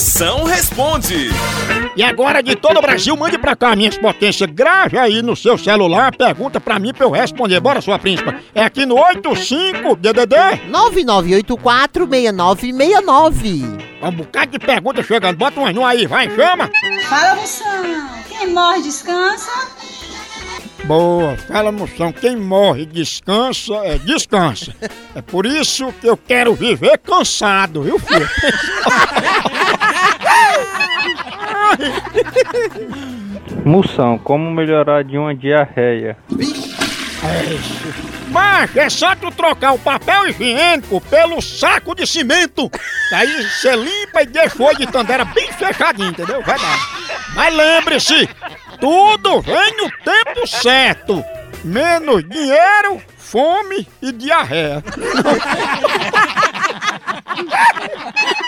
Moção responde. E agora de todo o Brasil, mande pra cá minhas potências. Grave aí no seu celular, pergunta pra mim pra eu responder. Bora, sua príncipa. É aqui no 85 DDD. 99846969. Um bocado de pergunta chegando. Bota um no aí, vai, chama. Fala, moção. Quem morre descansa? Boa, fala moção. Quem morre descansa, é descansa. É por isso que eu quero viver cansado, viu, filho? Moção, como melhorar de uma diarreia? Mas é só tu trocar o papel higiênico pelo saco de cimento. Aí você limpa e deixa o de tandera bem fechadinho, entendeu? Vai dar. Mas lembre-se, tudo vem no tempo certo. Menos dinheiro, fome e diarreia.